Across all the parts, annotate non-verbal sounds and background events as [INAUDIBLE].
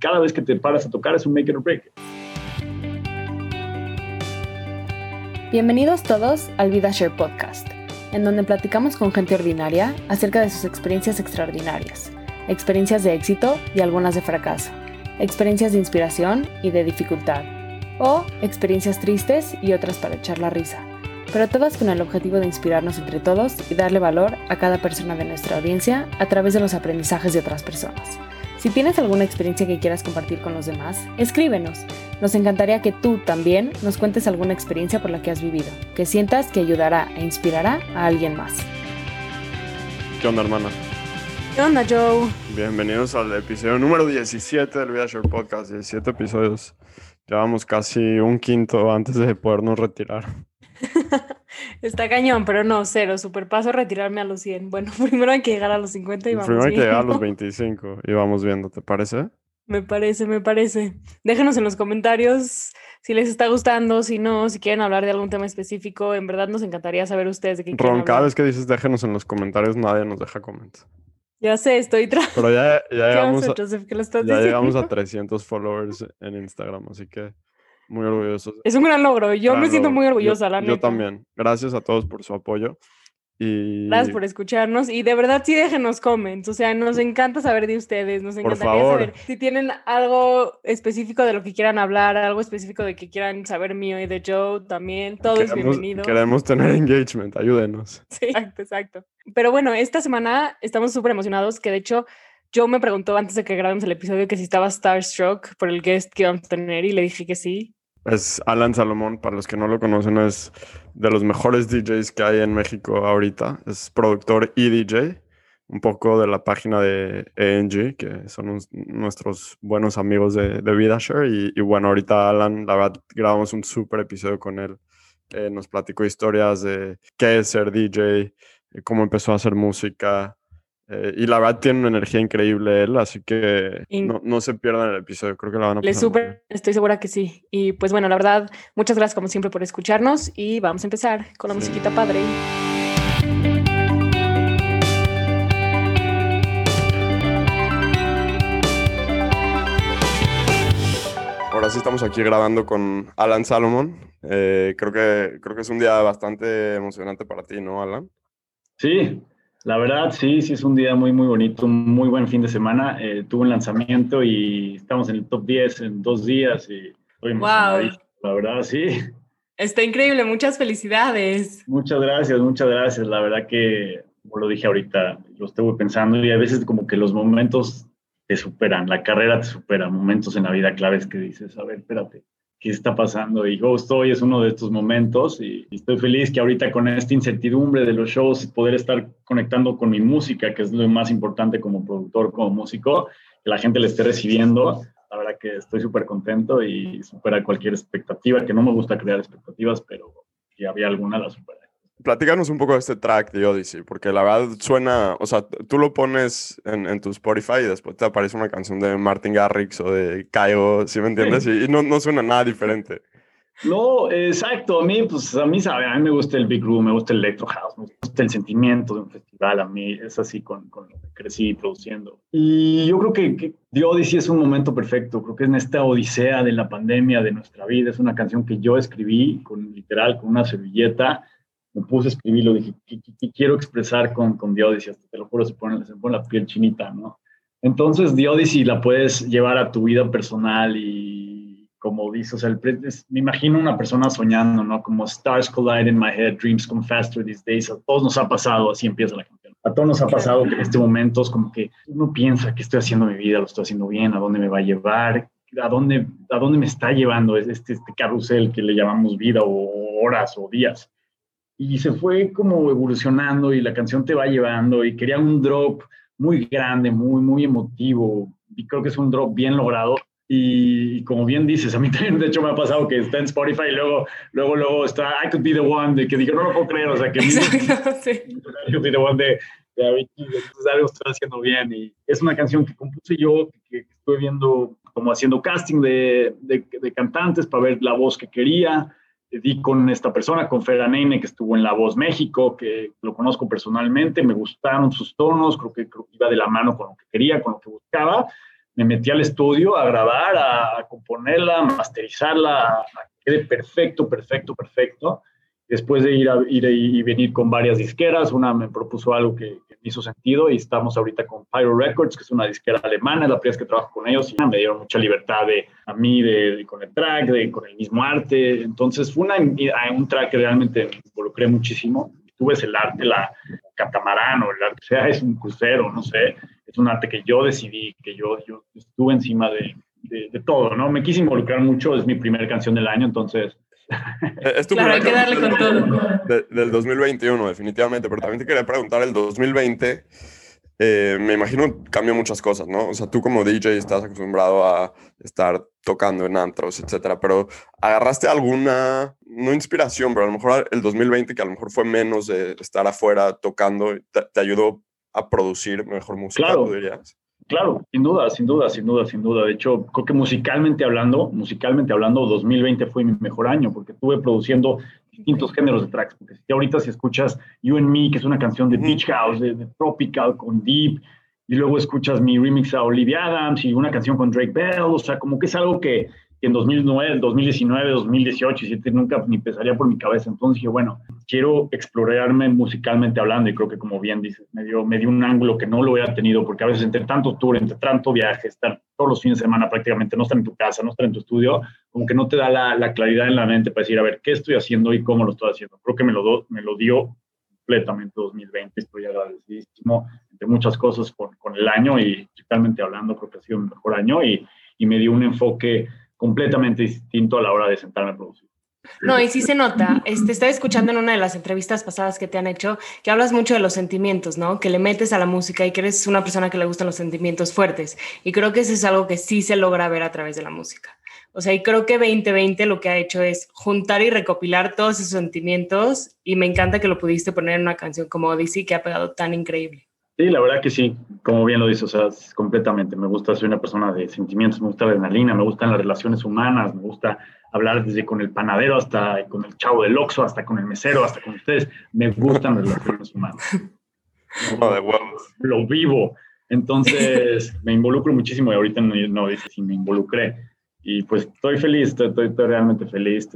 cada vez que te paras a tocar es un make or break. Bienvenidos todos al VidaShare Podcast, en donde platicamos con gente ordinaria acerca de sus experiencias extraordinarias, experiencias de éxito y algunas de fracaso, experiencias de inspiración y de dificultad, o experiencias tristes y otras para echar la risa, pero todas con el objetivo de inspirarnos entre todos y darle valor a cada persona de nuestra audiencia a través de los aprendizajes de otras personas. Si tienes alguna experiencia que quieras compartir con los demás, escríbenos. Nos encantaría que tú también nos cuentes alguna experiencia por la que has vivido, que sientas que ayudará e inspirará a alguien más. ¿Qué onda, hermana? ¿Qué onda, Joe? Bienvenidos al episodio número 17 del VidaShare Podcast. 17 episodios. Llevamos casi un quinto antes de podernos retirar. [LAUGHS] Está cañón, pero no, cero. Super paso retirarme a los 100. Bueno, [LAUGHS] primero hay que llegar a los 50 y vamos Primero hay que llegar a los 25 y vamos viendo, ¿te parece? Me parece, me parece. Déjenos en los comentarios si les está gustando, si no, si quieren hablar de algún tema específico. En verdad nos encantaría saber ustedes de qué Ron, cada vez que dices déjenos en los comentarios, nadie nos deja comentarios. Ya sé, estoy tra Pero ya, ya [LAUGHS] llegamos, a, ya llegamos a 300 followers en Instagram, así que muy orgulloso. Es un gran logro. Yo me siento muy orgullosa, yo, la Yo también. Gracias a todos por su apoyo. Y... Gracias por escucharnos y de verdad sí déjenos comments, o sea, nos encanta saber de ustedes, nos encantaría saber si tienen algo específico de lo que quieran hablar, algo específico de que quieran saber mío y de Joe también, todo es bienvenido. Queremos tener engagement, ayúdenos. [LAUGHS] Sí, exacto, exacto. Pero bueno, esta semana estamos súper emocionados, que de hecho Joe me preguntó antes de que grabemos el episodio que si estaba starstruck por el guest que íbamos a tener y le dije que sí, es Alan Salomón, para los que no lo conocen, es de los mejores DJs que hay en México ahorita. Es productor y DJ, un poco de la página de ENG, que son nuestros buenos amigos de, de VidaShare. Y, y, bueno, ahorita Alan, la verdad, grabamos un súper episodio con él. nos platicó historias de qué es ser DJ, cómo empezó a hacer música, eh, y la verdad tiene una energía increíble él, así que no, no, se pierdan el episodio, creo que la van a Le súper, estoy segura que sí. Y pues bueno, la verdad, muchas gracias como siempre por escucharnos y vamos a empezar con la musiquita padre. Ahora sí estamos aquí grabando con Alan Salomon. Eh, creo, que, creo que es un día bastante emocionante para ti, ¿no, Alan? Sí, la verdad, sí, sí es un día muy, muy bonito, un muy buen fin de semana. Eh, tuve un lanzamiento y estamos en el top 10 en dos días y estoy wow. La verdad, sí. Está increíble, muchas felicidades. Muchas gracias, muchas gracias. La verdad que, como lo dije ahorita, lo estuve pensando y a veces como que los momentos te superan, la carrera te supera, momentos en la vida claves que dices, a ver, espérate, qué está pasando. Y Ghost hoy es uno de estos momentos y, estoy feliz que ahorita con esta incertidumbre de los shows, poder estar conectando con mi música, que es lo más importante como productor, como músico, que la gente le esté recibiendo. La verdad que estoy súper contento y supera cualquier expectativa, que no me gusta crear expectativas, pero si había alguna, la supera. Platícanos un poco de este track de Odyssey, porque la verdad suena, o sea, tú lo pones en, en tu Spotify y después te aparece una canción de Martin Garrix o de Kyle, ¿sí me entiendes? Y, no, no, suena nada diferente. No, exacto. A mí, pues, a mí, sabe, a mí me gusta el Big Room, me gusta el Electro House, me gusta el sentimiento de un festival. A mí es así con, con lo que crecí produciendo. Y yo creo que, que The Odyssey es un momento perfecto. Creo que en esta odisea de la pandemia de nuestra vida. Es una canción que yo escribí con literal, con una servilleta me puse a escribirlo, dije, ¿qué, quiero expresar con, con The Odyssey? Hasta te lo juro, se pone, se pone la piel chinita, ¿no? Entonces, The Odyssey la puedes llevar a tu vida personal y, como dices, o sea, el, me imagino una persona soñando, ¿no? Como stars collide in my head, dreams come faster these days. A todos nos ha pasado, así empieza la canción. A todos nos ha pasado que en este momento es como que uno piensa que estoy haciendo mi vida, lo estoy haciendo bien, a dónde me va a llevar, a dónde, a dónde me está llevando este, este carrusel que le llamamos vida o horas o días y se fue como evolucionando y la canción te va llevando y quería un drop muy grande, muy, muy emotivo y creo que es un drop bien logrado. Y, como bien dices, a mí [LAUGHS] también de hecho me ha pasado que está en Spotify y luego, luego, luego está I Could Be The One, de que digo, no lo puedo creer, o sea, que Exacto, [LAUGHS] sí. I Could Be The One de, de Avicii, entonces algo estoy haciendo bien. Y es una canción que compuse yo, que, que estoy viendo como haciendo casting de, de, de cantantes para ver la voz que quería, di con esta persona, con Fera Nene, que estuvo en La Voz México, que lo conozco personalmente, me gustaron sus tonos, creo que, iba de la mano con lo que quería, con lo que buscaba. me metí al estudio a grabar, a, componerla, a masterizarla, a, que quede perfecto, perfecto, perfecto. Después de ir, a, ir y venir con varias disqueras, una me propuso algo que, me hizo sentido y estamos ahorita con Pyro Records, que es una disquera alemana, es la primera vez que trabajo con ellos y me dieron mucha libertad de, a mí de, con el track, de, con el mismo arte. Entonces fue una, un track que realmente me involucré muchísimo. Tú ves el arte, la catamarán o el arte, sea, es un crucero, no sé, es un arte que yo decidí, que yo, yo estuve encima de, de, todo, ¿no? Me quise involucrar mucho, es mi primera canción del año, entonces es tu claro, hay que darle con todo. del 2021, definitivamente, pero también te quería preguntar, el 2020, eh, me imagino cambió muchas cosas, ¿no? O sea, tú como DJ estás acostumbrado a estar tocando en antros, etcétera, pero ¿agarraste alguna, no inspiración, pero a lo mejor el 2020, que a lo mejor fue menos de estar afuera tocando, te, ayudó a producir mejor música, claro. dirías? Claro, sin duda, sin duda, sin duda, sin duda. De hecho, creo que musicalmente hablando, musicalmente hablando, 2020 fue mi mejor año porque estuve produciendo distintos géneros de tracks. Porque si ahorita si escuchas You and Me, que es una canción de Beach House, de, Tropical, con Deep, y luego escuchas mi remix a Olivia Adams y una canción con Drake Bell, o sea, como que es algo que, en 2009, 2019, 2018, y nunca ni pesaría por mi cabeza. Entonces dije, bueno, quiero explorarme musicalmente hablando y creo que como bien dices, me dio, me dio un ángulo que no lo hubiera tenido porque a veces entre tanto tour, entre tanto viaje, estar todos los fines de semana prácticamente, no estar en tu casa, no estar en tu estudio, como que no te da la, la claridad en la mente para decir, a ver, ¿qué estoy haciendo y cómo lo estoy haciendo? Creo que me lo, do, me lo dio completamente 2020, estoy agradecidísimo entre muchas cosas con, con el año y musicalmente hablando creo que ha sido un mejor año y, y me dio un enfoque completamente distinto a la hora de sentarme a producir. No, y sí se nota. Este, estaba escuchando en una de las entrevistas pasadas que te han hecho que hablas mucho de los sentimientos, ¿no? Que le metes a la música y que eres una persona que le gustan los sentimientos fuertes. Y creo que eso es algo que sí se logra ver a través de la música. O sea, y creo que 2020 lo que ha hecho es juntar y recopilar todos esos sentimientos y me encanta que lo pudiste poner en una canción como Odyssey que ha pegado tan increíble. Sí, la verdad que sí, como bien lo dices, o sea, completamente. Me gusta, soy una persona de sentimientos, me gusta la adrenalina, me gustan las relaciones humanas, me gusta hablar desde con el panadero hasta con el chavo del Oxxo, hasta con el mesero, hasta con ustedes. Me gustan las relaciones humanas. Lo vivo. Entonces, me involucro muchísimo y ahorita no, no dice si me involucré y pues estoy feliz, estoy, realmente feliz.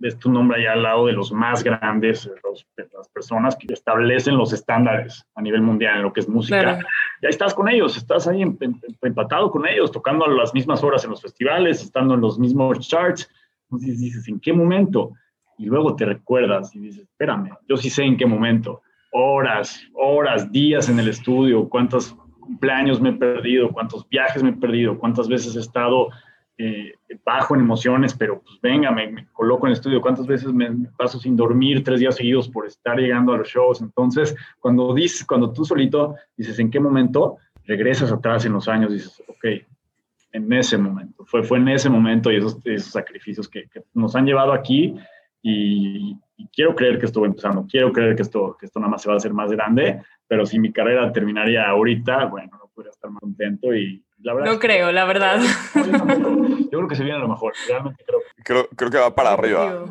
Es tu nombre allá al lado de los más grandes, de las personas que establecen los estándares a nivel mundial en lo que es música. Ya estás con ellos, estás ahí empatado con ellos, tocando a las mismas horas en los festivales, estando en los mismos charts. Entonces dices, ¿en qué momento? Y luego te recuerdas y dices, espérame, yo sí sé en qué momento. Horas, horas, días en el estudio, cuántos cumpleaños me he perdido, cuántos viajes me he perdido, cuántas veces he estado eh, bajo en emociones, pero pues venga, me, coloco en el estudio. ¿Cuántas veces me, paso sin dormir tres días seguidos por estar llegando a los shows? Entonces, cuando, dices, cuando tú solito dices, ¿en qué momento? Regresas atrás en los años y dices, ok, en ese momento. Fue, fue en ese momento y esos, esos sacrificios que, nos han llevado aquí y, quiero creer que estuvo empezando, quiero creer que esto, que esto nada más se va a hacer más grande, pero si mi carrera terminaría ahorita, bueno, no podría estar más contento y, no creo, la verdad. [LAUGHS] Yo creo que [LAUGHS] se viene a lo mejor. Realmente creo. Creo, creo que va para arriba.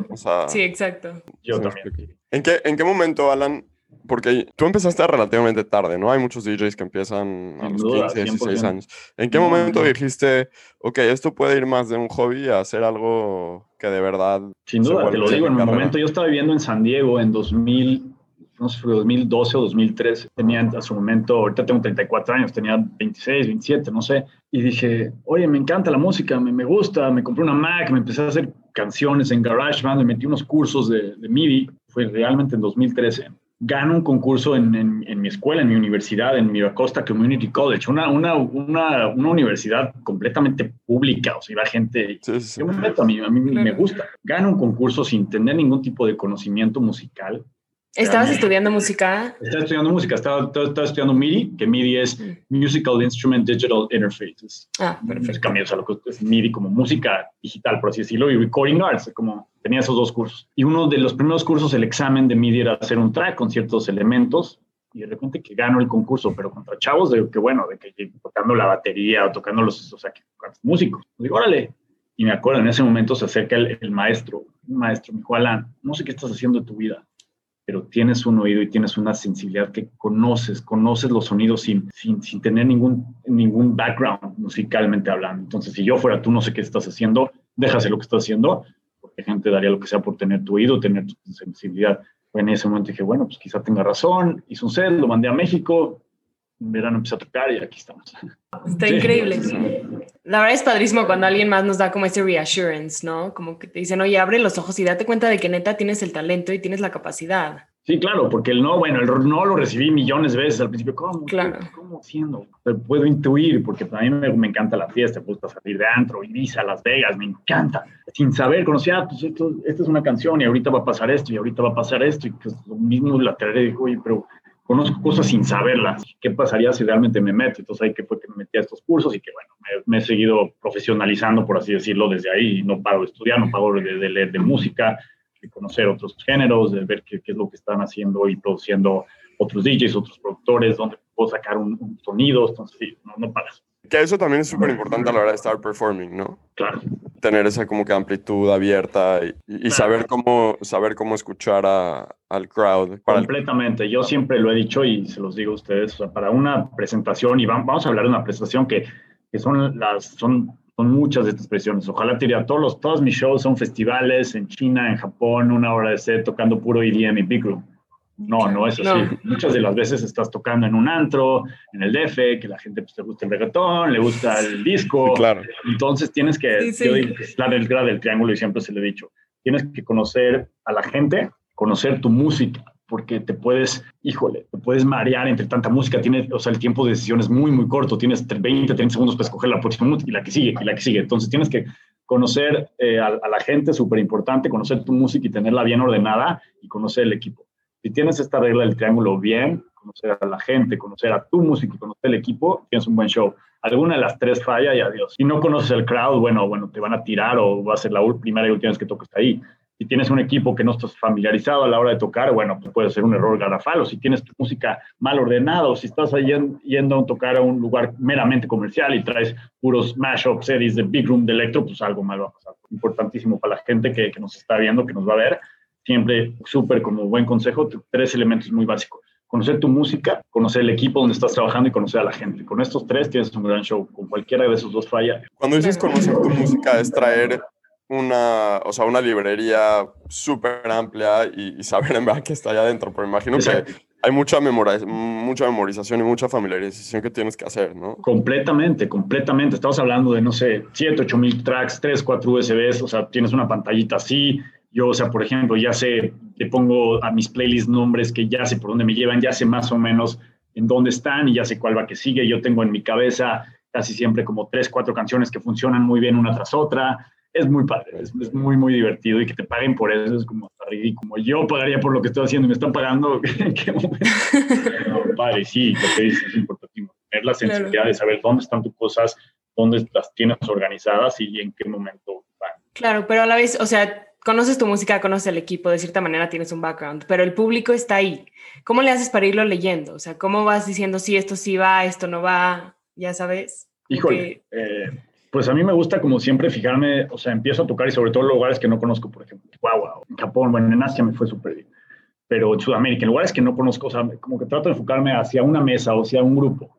sí, exacto. Yo también. ¿En qué, ¿En qué momento, Alan? Porque tú empezaste relativamente tarde, ¿no? Hay muchos DJs que empiezan a los 15, 16 años. ¿En qué momento dijiste, ok, esto puede ir más de un hobby a hacer algo que de verdad... Sin duda, te lo digo, en un momento yo estaba viviendo en San Diego en 2000, no sé, 2012 o 2013, tenía a su momento, ahorita tengo 34 años, tenía 26, 27, no sé, y dije, oye, me encanta la música, me, me gusta, me compré una Mac, me empecé a hacer canciones en GarageBand, me metí unos cursos de, de MIDI, fue realmente en 2013. Gano un concurso en, en, mi escuela, en mi universidad, en Miracosta Community College, una, una, una, una universidad completamente pública, o sea, iba gente, yo me meto, a mí, a mí me gusta. Gano un concurso sin tener ningún tipo de conocimiento musical, ¿Estabas estudiando música? Estaba estudiando música, estaba, estaba, estudiando MIDI, que MIDI es mm. Musical Instrument Digital Interfaces. Ah, perfecto. Cambió, o sea, lo que es MIDI como música digital, por así decirlo, y Recording Arts, como tenía esos dos cursos. Y uno de los primeros cursos, el examen de MIDI era hacer un track con ciertos elementos, y de repente que gano el concurso, pero contra chavos de que, bueno, de que tocando la batería o tocando los, o sea, que, músicos. Digo, órale. Y me acuerdo, en ese momento se acerca el, el maestro, un maestro, me dijo, Alan, no sé qué estás haciendo de tu vida pero tienes un oído y tienes una sensibilidad que conoces, conoces los sonidos sin, sin, sin tener ningún, ningún background musicalmente hablando. Entonces, si yo fuera tú, no sé qué estás haciendo, déjase lo que estás haciendo, porque gente daría lo que sea por tener tu oído, tener tu sensibilidad. En ese momento dije, bueno, pues quizá tenga razón, hice un set, lo mandé a México, en verano empecé a tocar y aquí estamos. Está increíble. La verdad es padrísimo cuando alguien más nos da como ese reassurance, ¿no? Como que te dicen, oye, abre los ojos y date cuenta de que neta tienes el talento y tienes la capacidad. Sí, claro, porque el no, bueno, el no lo recibí millones de veces al principio. ¿Cómo? Claro. ¿Cómo haciendo? puedo intuir, porque a mí me, encanta la fiesta, me gusta salir de antro, Ibiza, Las Vegas, me encanta. Sin saber, conocía, ah, pues esto, esta es una canción y ahorita va a pasar esto y ahorita va a pasar esto y pues lo mismo la traeré y digo, oye, pero conozco cosas sin saberlas. ¿Qué pasaría si realmente me meto? Entonces ahí que fue que me metí a estos cursos y que bueno, me, he seguido profesionalizando, por así decirlo, desde ahí. No paro de estudiar, no paro de, leer de música, de conocer otros géneros, de ver qué, es lo que están haciendo y produciendo otros DJs, otros productores, donde puedo sacar un, sonido. Entonces sí, no, no paras. Que eso también es súper importante a la hora de estar performing, ¿no? Claro. Tener esa como que amplitud abierta y, saber, cómo, saber cómo escuchar a, al crowd. Completamente. Yo siempre lo he dicho y se los digo a ustedes, para una presentación, y vamos a hablar de una presentación que, que son, las, son, son muchas de estas presiones. Ojalá te diría, todos, los, todos mis shows son festivales en China, en Japón, una hora de set tocando puro EDM y Big Room. No, no es así. Muchas de las veces estás tocando en un antro, en el DF, que la gente pues, te gusta el reggaetón, le gusta el disco. Claro. Entonces tienes que, yo digo que es la regla del triángulo y siempre se lo he dicho, tienes que conocer a la gente, conocer tu música, porque te puedes, híjole, te puedes marear entre tanta música. Tienes, o sea, el tiempo de decisión es muy, muy corto. Tienes 20, 30 segundos para escoger la próxima y la que sigue, y la que sigue. Entonces tienes que conocer eh, a, a la gente, súper importante, conocer tu música y tenerla bien ordenada y conocer el equipo si tienes esta regla del triángulo bien, conocer a la gente, conocer a tu música y conocer el equipo, tienes un buen show. Alguna de las tres falla y adiós. Si no conoces el crowd, bueno, bueno, te van a tirar o va a ser la primera y última vez que toques ahí. Si tienes un equipo que no estás familiarizado a la hora de tocar, bueno, pues puede ser un error garrafal. O si tienes tu música mal ordenada, o si estás yendo a tocar a un lugar meramente comercial y traes puros mashups, series de big room de electro, pues algo mal va a pasar. Importantísimo para la gente que nos está viendo, que nos va a ver siempre súper como buen consejo, tres elementos muy básicos. Conocer tu música, conocer el equipo donde estás trabajando y conocer a la gente. Con estos tres tienes un gran show. Con cualquiera de esos dos falla. Cuando dices conocer tu música es traer una, o sea, una librería súper amplia y, saber en verdad que está allá adentro. Pero imagino que hay mucha, mucha memorización y mucha familiarización que tienes que hacer, ¿no? Completamente, completamente. Estamos hablando de, no sé, 7, 8 mil tracks, 3, 4 USBs, o sea, tienes una pantallita así, yo, o sea, por ejemplo, ya sé, le pongo a mis playlists nombres que ya sé por dónde me llevan, ya sé más o menos en dónde están y ya sé cuál va que sigue. Yo tengo en mi cabeza casi siempre como tres, cuatro canciones que funcionan muy bien una tras otra. Es muy padre, es, muy, muy divertido y que te paguen por eso es como hasta ridículo. Yo pagaría por lo que estoy haciendo y me están pagando. [LAUGHS] ¿En qué momento? no, padre, sí, lo que dices es importante. Tener la sensibilidad de saber dónde están tus cosas, dónde las tienes organizadas y en qué momento van. Claro, pero a la vez, o sea, conoces tu música, conoces el equipo, de cierta manera tienes un background, pero el público está ahí. ¿Cómo le haces para irlo leyendo? O sea, ¿cómo vas diciendo, sí, esto sí va, esto no va? Ya sabes. Híjole, eh, pues a mí me gusta como siempre fijarme, o sea, empiezo a tocar y sobre todo lugares que no conozco, por ejemplo, Chihuahua, en Japón, bueno, en Asia me fue súper bien, pero en Sudamérica, en lugares que no conozco, o sea, como que trato de enfocarme hacia una mesa o hacia un grupo.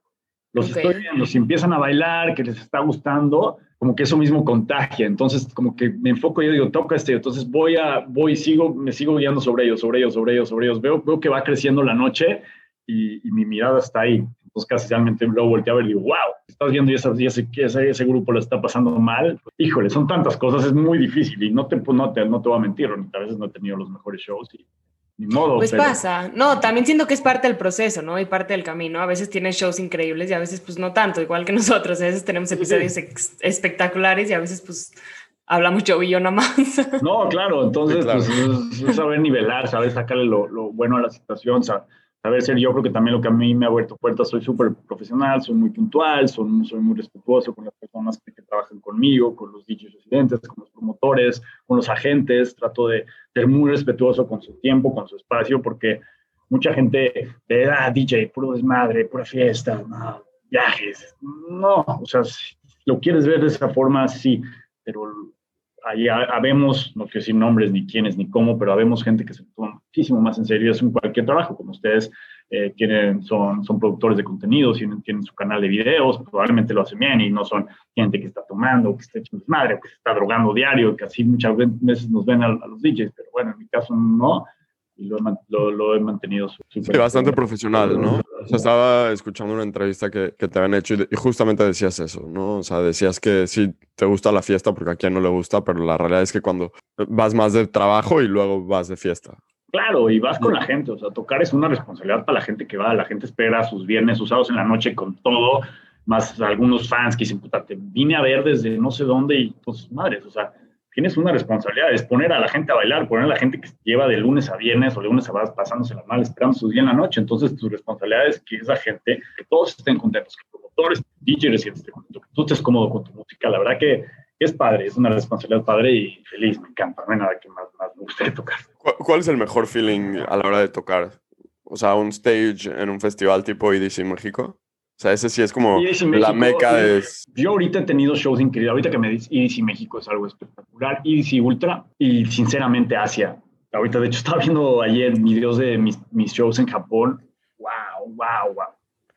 Los estoy viendo, si empiezan a bailar, que les está gustando, como que eso mismo contagia. Entonces, como que me enfoco y yo digo, toca este, entonces voy a, voy, sigo, me sigo guiando sobre ellos, sobre ellos, sobre ellos, sobre ellos. Veo, veo que va creciendo la noche y, mi mirada está ahí. Entonces, casi realmente luego volteo a ver y digo, wow, estás viendo y ese, ese, ese grupo lo está pasando mal. Híjole, son tantas cosas, es muy difícil y no te, no te, no te voy a mentir, a veces no he tenido los mejores shows y pues pasa. No, también siento que es parte del proceso, ¿no? Y parte del camino. A veces tienes shows increíbles y a veces pues no tanto, igual que [LAUGHS] nosotros. A veces tenemos episodios espectaculares y a veces pues habla mucho y yo nada más. No, claro. Entonces, pues, saber nivelar, saber sacarle lo, lo, bueno a la situación, saber ser yo creo que también lo que a mí me ha abierto puertas, soy súper profesional, soy muy puntual, soy, soy, muy respetuoso con las personas que, trabajan conmigo, con los DJs residentes, con los promotores, con los agentes, trato de ser muy respetuoso con su tiempo, con su espacio, porque mucha gente de ah, DJ, puro desmadre, pura fiesta, viajes, no, o sea, si lo quieres ver de esa forma, sí, pero ahí habemos, no quiero decir nombres ni quiénes ni cómo, pero habemos gente que se toma muchísimo más en serio eso en cualquier trabajo, como ustedes eh, son, son productores de contenidos, tienen, su canal de videos, probablemente lo hacen bien y no son gente que está tomando, que está echando madre, que se está drogando diario, que así muchas veces nos ven a, a los DJs, pero bueno, en mi caso no, y lo, lo, lo he mantenido sí, bastante profesional, ¿no? O sea, estaba escuchando una entrevista que, que te habían hecho y, justamente decías eso, ¿no? O sea, decías que sí te gusta la fiesta porque a quien no le gusta, pero la realidad es que cuando vas más de trabajo y luego vas de fiesta. Claro, y vas con la gente, o sea, tocar es una responsabilidad para la gente que va, la gente espera sus viernes usados en la noche con todo, más algunos fans que dicen, puta, te vine a ver desde no sé dónde y pues madres, o sea, tienes una responsabilidad, es poner a la gente a bailar, poner a la gente que lleva de lunes a viernes o de lunes a viernes pasándose la mal, esperando su día en la noche. Entonces, tu responsabilidad es que esa gente, que todos estén contentos, que promotores, DJs estén contentos, que tú estés cómodo con tu música. La verdad que es padre, es una responsabilidad padre y feliz, me encanta. No hay nada que más, más me guste tocar. ¿Cuál es el mejor feeling a la hora de tocar? O sea, un stage en un festival tipo EDC México. O sea, ese sí es como la meca de... Yo ahorita he tenido shows increíbles. Ahorita que me dices EDC México es algo espectacular. EDC Ultra y sinceramente Asia. Ahorita, de hecho, [LAUGHS] estaba viendo ayer videos de mis, mis shows en Japón. ¡Wow, wow, wow!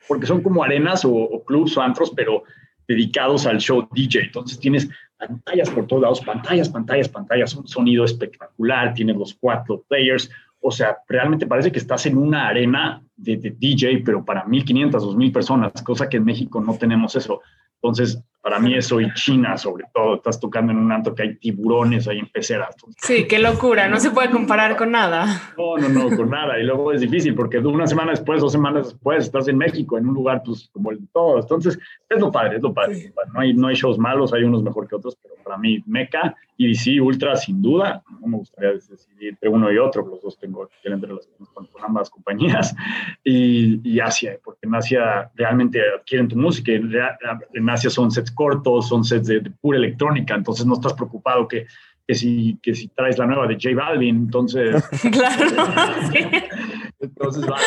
Porque son como arenas o, o clubs o antros, pero dedicados al show DJ. Entonces tienes pantallas por todos lados, pantallas, pantallas, pantallas, un sonido espectacular, tienes los cuatro players, o sea, realmente parece que estás en una arena de, DJ, pero para 1.500, 2.000 personas, cosa que en México no tenemos eso. Entonces, para mí eso y China sobre todo, estás tocando en un antro que hay tiburones ahí en peceras. Sí, qué locura, no se puede comparar con nada. No, no, no, con nada. Y luego es difícil porque una semana después, dos semanas después, estás en México, en un lugar pues como el de todos. Entonces, es lo padre, es lo padre. No, hay, no hay shows malos, hay unos mejor que otros, pero para mí Meca y sí, Ultra sin duda, no me gustaría decidir entre uno y otro, los dos tengo excelentes relaciones con, con ambas compañías y, y, Asia, porque en Asia realmente adquieren tu música, en Asia son sets cortos, son sets de, pura electrónica, entonces no estás preocupado que, que, si, que si traes la nueva de J Balvin, entonces... [LAUGHS] claro. [LAUGHS] Entonces vas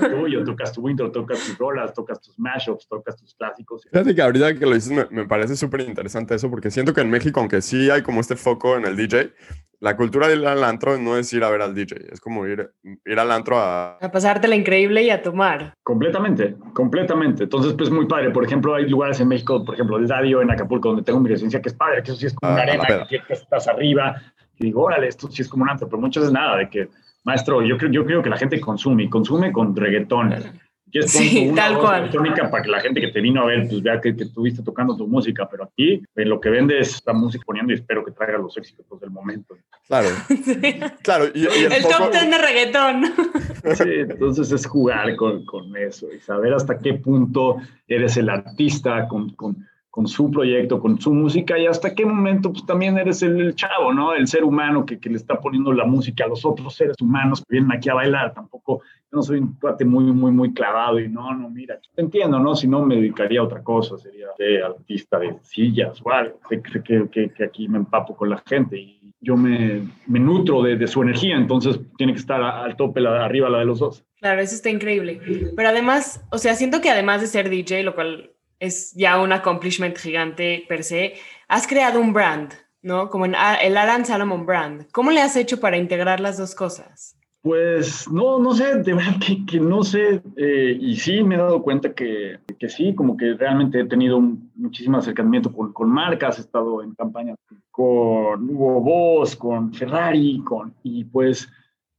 lo tuyo, tocas tu intro, tocas tus rolas, tocas tus mashups, tocas tus clásicos. Fíjate que ahorita que lo dices me, me parece súper interesante eso, porque siento que en México, aunque sí hay como este foco en el DJ, la cultura del antro no es ir a ver al DJ, es como ir, ir al antro a... A pasártela increíble y a tomar. Completamente, completamente. Entonces, pues muy padre. Por ejemplo, hay lugares en México, por ejemplo, el Dadio en Acapulco, donde tengo mi residencia, que es padre, que eso sí es como una arena, que, estás arriba. Y digo, órale, esto sí es como un antro, pero muchas veces nada, de que maestro, yo creo, yo creo que la gente consume y consume con reggaetón. Sí, tal cual. electrónica para que la gente que te vino a ver pues vea que, que estuviste tocando tu música, pero aquí en lo que vende es la música poniendo y espero que traiga los éxitos del momento. Claro. [LAUGHS] Claro. Y, el, top ten de reggaetón. [LAUGHS] Sí, entonces es jugar con, con, eso y saber hasta qué punto eres el artista con, con con su proyecto, con su música y hasta qué momento pues también eres el, chavo, ¿no? El ser humano que, que, le está poniendo la música a los otros seres humanos que vienen aquí a bailar. Tampoco, yo no soy un cuate muy, muy, muy clavado y no, no, mira, te entiendo, ¿no? Si no me dedicaría a otra cosa, sería de artista de sillas o que, que, que, aquí me empapo con la gente y yo me, me nutro de, de, su energía, entonces tiene que estar al tope, la, arriba la de los dos. Claro, eso está increíble. Pero además, o sea, siento que además de ser DJ, lo cual es ya un accomplishment gigante per se. Has creado un brand, ¿no? Como en el Alan Salomon brand. ¿Cómo le has hecho para integrar las dos cosas? Pues no, no sé, de verdad que, que no sé, eh, y sí me he dado cuenta que, que, sí, como que realmente he tenido un, muchísimo acercamiento con, con, marcas, he estado en campañas con Hugo Boss, con Ferrari, con, y pues,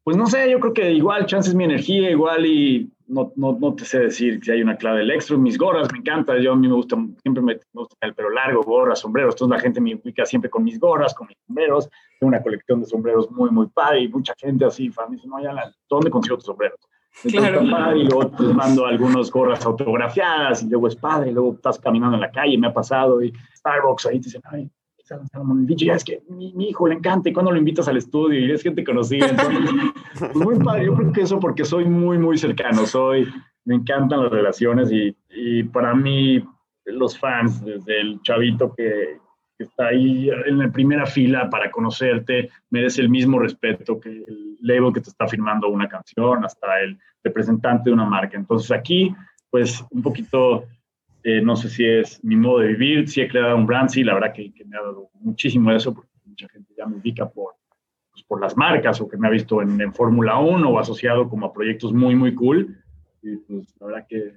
pues no sé, yo creo que igual, chances mi energía, igual y no, no, no, te sé decir si hay una clave del extra. Mis gorras me encanta, yo a mí me gusta, siempre me, gusta el pelo largo, gorras, sombreros. Entonces la gente me ubica siempre con mis gorras, con mis sombreros. Tengo una colección de sombreros muy, muy padre y mucha gente así, fan, dice, no, ya, la, ¿dónde consigo tus sombreros? Claro. Padre, y luego te mando algunas gorras autografiadas y luego es padre, y luego estás caminando en la calle, me ha pasado, y Starbucks ahí te dicen, ay, DJ, es que mi, mi, hijo le encanta y cuando lo invitas al estudio y es gente conocida. Entonces, pues muy padre, yo creo que eso porque soy muy, muy cercano, soy, me encantan las relaciones y, y para mí los fans, desde el chavito que, que, está ahí en la primera fila para conocerte, merece el mismo respeto que el label que te está firmando una canción, hasta el representante de una marca. Entonces aquí, pues un poquito eh, no sé si es mi modo de vivir, si he creado un brand, sí, la verdad que, que me ha dado muchísimo eso, porque mucha gente ya me ubica por, pues, por las marcas o que me ha visto en, en Fórmula 1 o asociado como a proyectos muy, muy cool. Y pues la verdad que,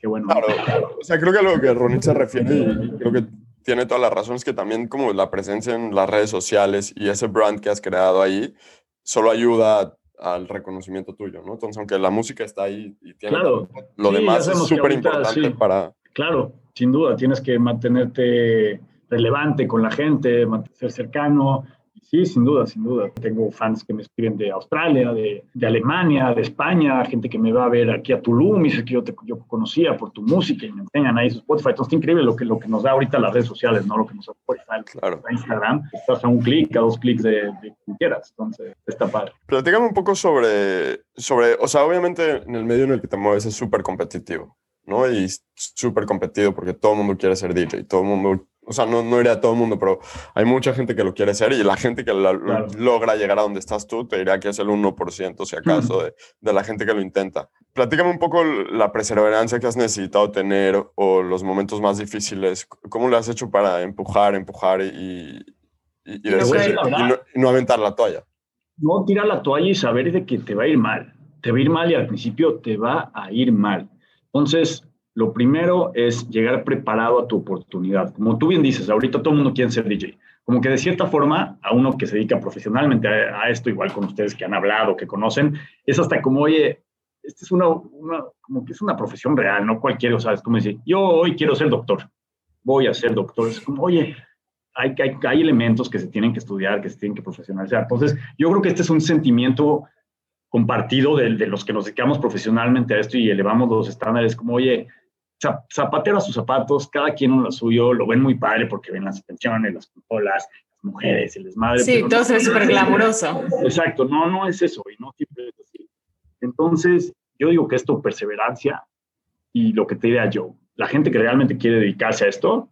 que bueno. Claro, o sea, creo que a lo que Ronit se refiere, y creo que tiene toda la razón, es que también como la presencia en las redes sociales y ese brand que has creado ahí, solo ayuda al reconocimiento tuyo, ¿no? Entonces, aunque la música está ahí y tiene Claro. lo Sí, demás es súper importante sí. para... Claro, sin duda, tienes que mantenerte relevante con la gente, ser cercano. Sí, sin duda, sin duda. Tengo fans que me escriben de Australia, de, de Alemania, de España, gente que me va a ver aquí a Tulum y dice que yo te yo conocía por tu música y me enseñan ahí su Spotify. Entonces, es increíble lo que, lo que nos da ahorita las redes sociales, ¿no? Lo que nos da Spotify, Claro. Instagram. Estás a un clic, a dos clics de, de quien quieras. Entonces, está padre. Platícame un poco sobre, sobre, o sea, obviamente en el medio en el que te mueves es súper competitivo, ¿no? Y súper competido porque todo el mundo quiere ser DJ, todo el mundo, o sea, no, no diría todo el mundo, pero hay mucha gente que lo quiere ser y la gente que la- Claro. logra llegar a donde estás tú, te diría que es el 1%, si acaso, de, de la gente que lo intenta. Platícame un poco la perseverancia que has necesitado tener o los momentos más difíciles, ¿cómo lo has hecho para empujar, empujar y, y, y Y no decir- no- no aventar la toalla? no tirar la toalla y saber de que te va a ir mal. Te va a ir mal y al principio te va a ir mal. Entonces, lo primero es llegar preparado a tu oportunidad. Como tú bien dices, ahorita todo el mundo quiere ser DJ. Como que de cierta forma, a uno que se dedica profesionalmente a, a esto, igual con ustedes que han hablado, que conocen, es hasta como, oye, esta es una, una- como que es una profesión real, no cualquiera, o sea, es como decir, yo hoy quiero ser doctor, voy a ser doctor. Es como, oye, hay, hay, hay elementos que se tienen que estudiar, que se tienen que profesionalizar. Entonces, yo creo que este es un sentimiento compartido de, de los que nos dedicamos profesionalmente a esto y elevamos los estándares, como, oye, za- zapatero a sus zapatos, cada quien en lo suyo, lo ven muy padre porque ven las atenciones, las consolas, las mujeres, el desmadre. Sí, todo ve súper glamuroso. Exacto, no, no es eso, y no siempre es así. Entonces, yo digo que esto, perseverancia y lo que te diría yo, la gente que realmente quiere dedicarse a esto,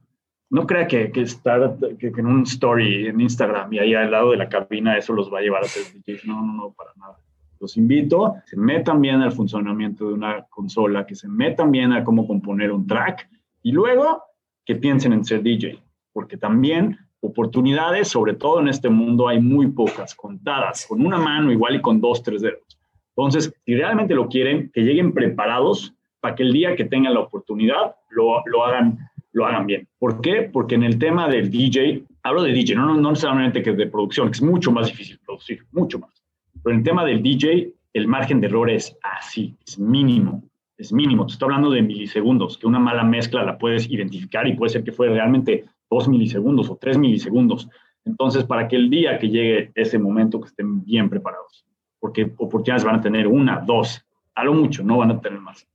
no crea que, que estar que, que en un story en Instagram y ahí al lado de la cabina eso los va a llevar a ser DJs. No, no, no, para nada. Los invito, se metan bien al funcionamiento de una consola, que se metan bien a cómo componer un track y luego que piensen en ser DJ, porque también oportunidades, sobre todo en este mundo, hay muy pocas, contadas, con una mano igual y con dos, tres dedos. Entonces, si realmente lo quieren, que lleguen preparados para que el día que tengan la oportunidad lo, lo hagan lo hagan bien. ¿Por qué? Porque en el tema del DJ, hablo de DJ, no, no, no necesariamente que de producción, que es mucho más difícil producir, mucho más. Pero en el tema del DJ, el margen de error es así, es mínimo, es mínimo. Te estoy hablando de milisegundos, que una mala mezcla la puedes identificar y puede ser que fue realmente dos milisegundos o tres milisegundos. Entonces, para que el día que llegue ese momento, que estén bien preparados, porque oportunidades van a tener una, dos, a lo mucho, no van a tener más.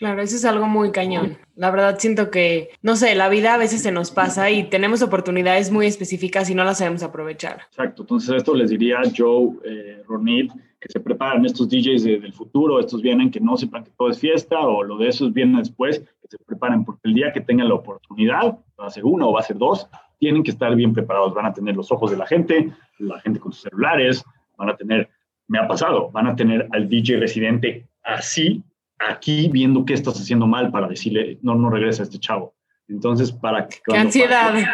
Claro, eso es algo muy cañón. La verdad siento que, no sé, la vida a veces se nos pasa y tenemos oportunidades muy específicas y no las sabemos aprovechar. Exacto, entonces esto les diría Joe, eh, Ronit, que se preparen estos DJs de- del futuro, estos vienen que no sepan que todo es fiesta o lo de esos viene después, que se preparen porque el día que tengan la oportunidad, va a ser uno o va a ser dos, tienen que estar bien preparados, van a tener los ojos de la gente, la gente con sus celulares, van a tener, me ha pasado, van a tener al DJ residente así, aquí, viendo qué estás haciendo mal para decirle, no, no regresa este chavo. Entonces, para que... ¡Qué ansiedad! pase-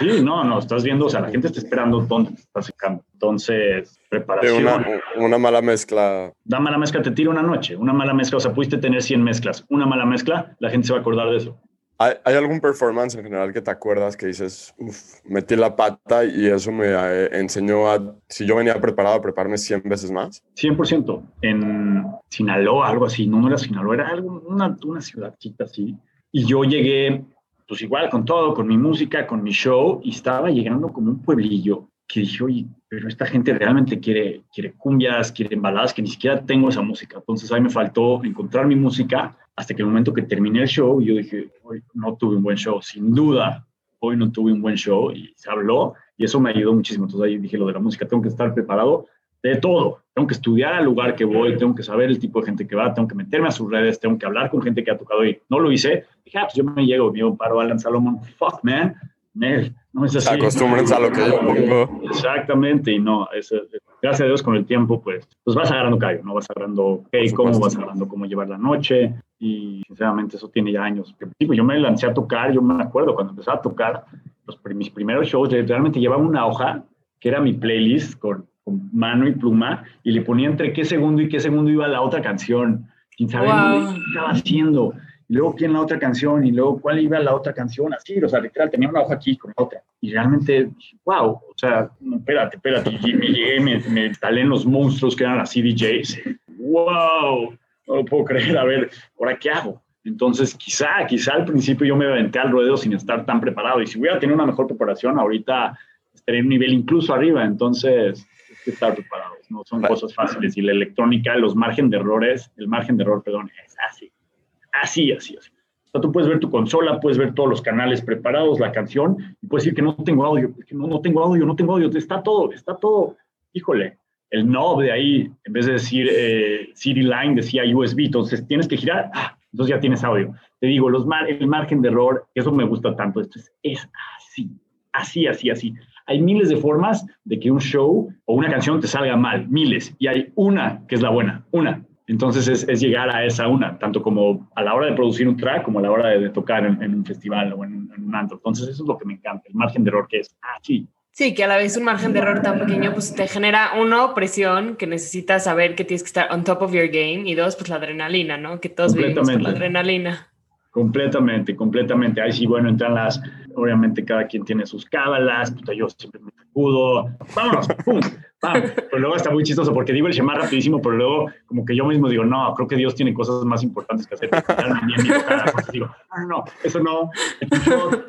Sí, no, no, estás viendo, o sea, la gente está esperando dónde te estás secando. Entonces, preparación. una, una mala mezcla. Da mala mezcla, te tira una noche. Una mala mezcla, o sea, pudiste tener 100 mezclas. Una mala mezcla, la gente se va a acordar de eso. ¿Hay, hay algún performance en general que te acuerdas que dices, "Uf, metí la pata y eso me eh, enseñó a, si yo venía preparado, a prepararme 100 veces más? 100%. En Sinaloa, algo así. No, no era Sinaloa, era algo, una, una ciudadcita así. Y yo llegué, pues igual, con todo, con mi música, con mi show, y estaba llegando como un pueblillo que dije, oye, pero esta gente realmente quiere, quiere cumbias, quiere baladas, que ni siquiera tengo esa música. Entonces ahí me faltó encontrar mi música hasta que el momento que terminé el show, yo dije, hoy no tuve un buen show, sin duda, hoy no tuve un buen show y se habló y eso me ayudó muchísimo. Entonces ahí dije lo de la música, tengo que estar preparado de todo. Tengo que estudiar al lugar que voy, tengo que saber el tipo de gente que va, tengo que meterme a sus redes, tengo que hablar con gente que ha tocado y no lo hice. Dije, ah, pues yo me llego, me paro Alan Salomón, fuck man, Nel, no es así. Se acostumbren a lo que yo pongo. Exactamente, y no, es, gracias a Dios con el tiempo, pues, pues vas agarrando callo, ¿no? Vas agarrando Por cómo, vas agarrando cómo llevar la noche, y sinceramente eso tiene ya años. Yo me lancé a tocar, yo me acuerdo cuando empezaba a tocar, los, mis primeros shows, realmente llevaba una hoja que era mi playlist con, con mano y pluma, y le ponía entre qué segundo y qué segundo iba la otra canción, sin saber Wow. qué estaba haciendo. Y luego quién la otra canción, y luego cuál iba la otra canción, así, o sea, literal, tenía una hoja aquí con la otra. Y realmente, wow, o sea, no, espérate, espérate, y me llegué, me, me instalé en los monstruos que eran las CDJs. Wow, no lo puedo creer, a ver, ¿ahora qué hago? Entonces, quizá, quizá al principio yo me aventé al ruedo sin estar tan preparado. Y si hubiera tenido una mejor preparación, ahorita estaría en un nivel incluso arriba. Entonces, es que estar preparados, no son cosas fáciles. Y la electrónica, los margen de errores, el margen de error, perdón, es así, así, así, así. O sea, tú puedes ver tu consola, puedes ver todos los canales preparados, la canción, y puedes decir que no tengo audio, que no, tengo audio, no tengo audio, está todo, está todo, híjole, el knob de ahí, en vez de decir eh, CD line, decía USB, entonces tienes que girar, ah, entonces ya tienes audio. Te digo, el margen de error, eso me gusta tanto, esto es, es así, así, así, así. Hay miles de formas de que un show o una canción te salga mal, miles, y hay una que es la buena, una. Entonces es, es llegar a esa una, tanto como a la hora de producir un track como a la hora de, de tocar en, en un festival o en, en un antro. Entonces eso es lo que me encanta, el margen de error que es así. Sí, que a la vez un margen de error tan pequeño, pues te genera, uno, presión, que necesitas saber que tienes que estar on top of your game, y dos, pues la adrenalina, ¿no? Que todos vivimos por la adrenalina. Completamente, completamente. Ahí sí, bueno, entran las, obviamente cada quien tiene sus cábalas, puta, yo siempre me sacudo, vámonos, pum, pam. Pero luego está muy chistoso porque digo el Shema rapidísimo, pero luego como que yo mismo digo, no, creo que Dios tiene cosas más importantes que hacer. Digo, no, no, no, eso no,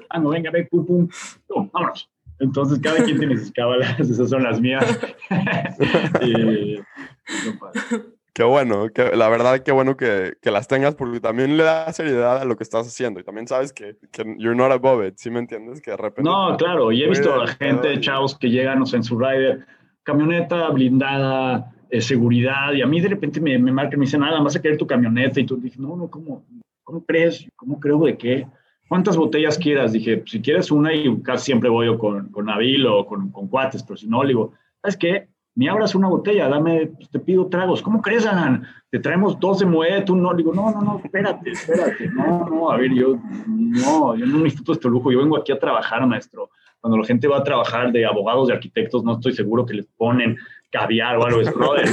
ah, no, venga, ve, pum, pum, pum, vámonos. Entonces cada quien tiene sus cábalas, [LAUGHS] esas son las mías. [LAUGHS] y, no. Qué bueno, que, la verdad qué bueno que, que las tengas porque también le da seriedad a lo que estás haciendo y también sabes que, que you're not above it, ¿sí me entiendes? Que de repente... No, claro, y he visto a gente, chavos, que llegan, o sea, en su rider, camioneta blindada, eh, seguridad, y a mí de repente me, me marcan, me dicen, nada, vas a querer tu camioneta, y tú dije, no, no, ¿cómo, ¿cómo crees? ¿Cómo creo de qué? ¿Cuántas botellas quieras? Dije, si quieres una, y casi siempre voy o con, con Nabil o con, con cuates, pero si no, le digo, ¿sabes qué? Ni abras una botella, dame, pues, te pido tragos. ¿Cómo crees, Alan? Te traemos dos de Moet, tú no. Le digo, no, no, no, espérate, espérate. No, no, a ver, yo, no, yo no necesito este lujo. Yo vengo aquí a trabajar, maestro. Cuando la gente va a trabajar de abogados, de arquitectos, no estoy seguro que les ponen caviar o algo. Es, brother,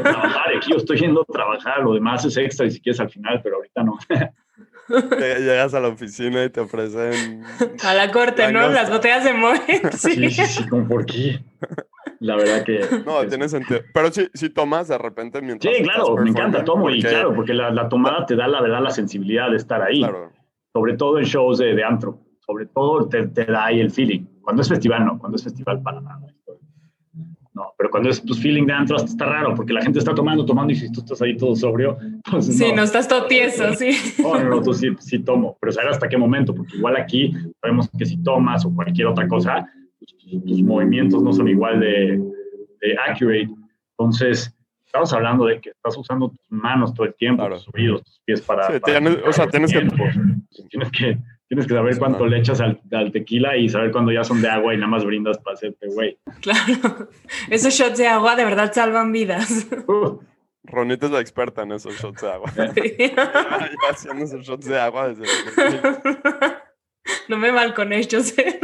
trabajar aquí, yo estoy yendo a trabajar. Lo demás es extra y si quieres al final, pero ahorita no. [LAUGHS] Llegas a la oficina y te ofrecen... A la corte, ¿no? Las botellas de Moet. [LAUGHS] Sí, Sí. sí, sí, como por qué. La verdad que. No, es- tiene sentido. Pero sí, sí tomas de repente mientras... Sí, estás claro, me encanta, tomo y claro, porque la, la tomada te da la verdad la sensibilidad de estar ahí, Claro, sobre todo en shows de, de antro, sobre todo te, te da ahí el feeling. Cuando es festival, no, cuando es festival para nada. No, pero cuando es tu feeling de antro hasta está raro, porque la gente está tomando, tomando y si tú estás ahí todo sobrio, pues Sí, no. no estás todo tieso, sí. No, no, no, tú sí, sí tomo, pero saber hasta qué momento, porque igual aquí sabemos que si tomas o cualquier otra cosa, pues, tus, tus movimientos no son igual de, de accurate. Entonces, estamos hablando de que estás usando tus manos todo el tiempo, Claro. tus oídos, tus pies para... Sí, para tienes- o sea, tienes que-. Tienes que... Tienes que saber Sí, cuánto le echas al, al tequila y saber cuándo ya son de agua y nada más brindas para hacerte güey. Claro. [LAUGHS] Esos shots de agua de verdad salvan vidas. Uh, Ronita es la experta en esos shots de agua. [LAUGHS] [LAUGHS] Ya haciendo esos shots de agua desde... No me balcones, Joseph.